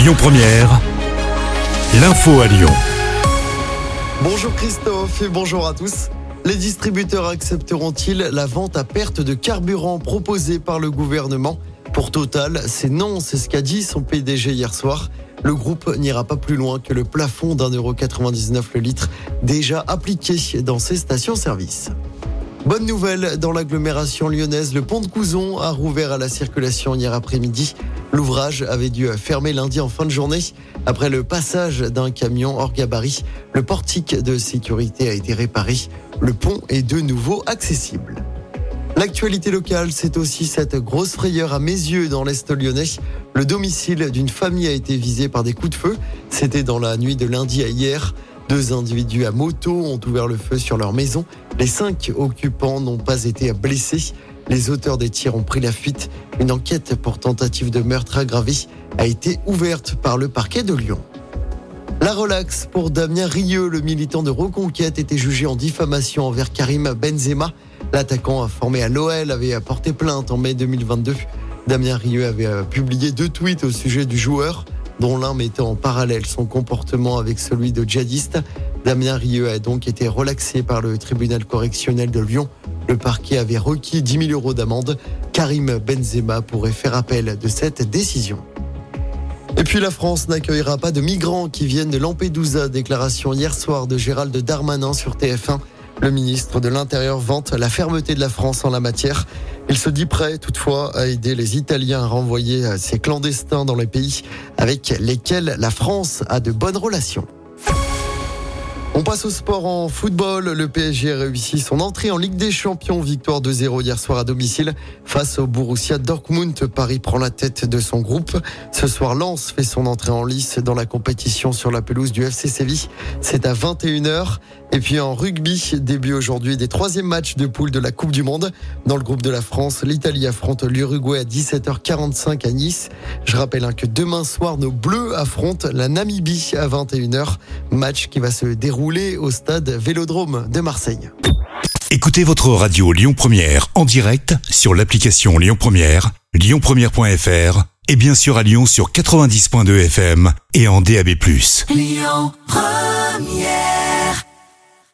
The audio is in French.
Lyon Première, l'info à Lyon. Bonjour Christophe et bonjour à tous. Les distributeurs accepteront-ils la vente à perte de carburant proposée par le gouvernement? Pour Total, c'est non, c'est ce qu'a dit son PDG hier soir. Le groupe n'ira pas plus loin que le plafond d'un euro 99 le litre déjà appliqué dans ses stations-service. Bonne nouvelle, dans l'agglomération lyonnaise, le pont de Couzon a rouvert à la circulation hier après-midi. L'ouvrage avait dû fermer lundi en fin de journée. Après le passage d'un camion hors gabarit, le portique de sécurité a été réparé. Le pont est de nouveau accessible. L'actualité locale, c'est aussi cette grosse frayeur à mes yeux dans l'Est lyonnais. Le domicile d'une famille a été visé par des coups de feu. C'était dans la nuit de lundi à hier. Deux individus à moto ont ouvert le feu sur leur maison. Les cinq occupants n'ont pas été blessés. Les auteurs des tirs ont pris la fuite. Une enquête pour tentative de meurtre aggravé a été ouverte par le parquet de Lyon. La relax pour Damien Rieu, le militant de Reconquête, était jugé en diffamation envers Karim Benzema. L'attaquant formé à l'OL avait porté plainte en mai 2022. Damien Rieu avait euh, publié deux tweets au sujet du joueur dont l'un mettait en parallèle son comportement avec celui de djihadiste. Damien Rieu a donc été relaxé par le tribunal correctionnel de Lyon. Le parquet avait requis 10 000 euros d'amende. Karim Benzema pourrait faire appel de cette décision. Et puis la France n'accueillera pas de migrants qui viennent de Lampedusa. Déclaration hier soir de Gérald Darmanin sur TF1. Le ministre de l'Intérieur vante la fermeté de la France en la matière. Il se dit prêt toutefois à aider les Italiens à renvoyer ces clandestins dans les pays avec lesquels la France a de bonnes relations. On passe au sport en football. Le PSG a réussi son entrée en Ligue des Champions. Victoire 2-0 hier soir à domicile face au Borussia Dortmund. Paris prend la tête de son groupe. Ce soir, Lens fait son entrée en lice dans la compétition sur la pelouse du FC Séville. C'est à 21h. Et puis en rugby, début aujourd'hui des troisièmes matchs de poule de la Coupe du Monde. Dans le groupe de la France, l'Italie affronte l'Uruguay à 17h45 à Nice. Je rappelle hein, que demain soir, nos Bleus affrontent la Namibie à 21h. Match qui va se dérouler au stade Vélodrome de Marseille. Écoutez votre radio Lyon Première en direct sur l'application Lyon Première, lyonpremière.fr et bien sûr à Lyon sur 90.2 FM et en DAB+. Lyon Première